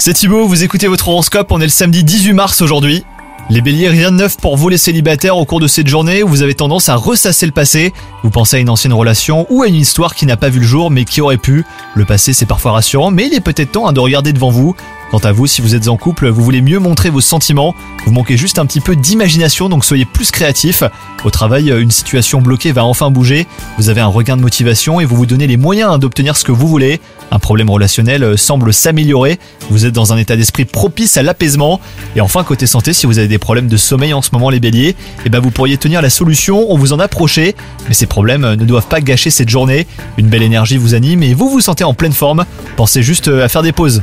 C'est Thibaut, vous écoutez votre horoscope, on est le samedi 18 mars aujourd'hui. Les béliers, rien de neuf pour vous les célibataires au cours de cette journée où vous avez tendance à ressasser le passé. Vous pensez à une ancienne relation ou à une histoire qui n'a pas vu le jour mais qui aurait pu. Le passé c'est parfois rassurant mais il est peut-être temps hein, de regarder devant vous. Quant à vous, si vous êtes en couple, vous voulez mieux montrer vos sentiments, vous manquez juste un petit peu d'imagination donc soyez plus créatif. Au travail, une situation bloquée va enfin bouger, vous avez un regain de motivation et vous vous donnez les moyens hein, d'obtenir ce que vous voulez. Un problème relationnel semble s'améliorer, vous êtes dans un état d'esprit propice à l'apaisement. Et enfin, côté santé, si vous avez des problèmes de sommeil en ce moment les béliers, eh ben vous pourriez tenir la solution, on vous en approchait, mais ces problèmes ne doivent pas gâcher cette journée. Une belle énergie vous anime et vous vous sentez en pleine forme, pensez juste à faire des pauses.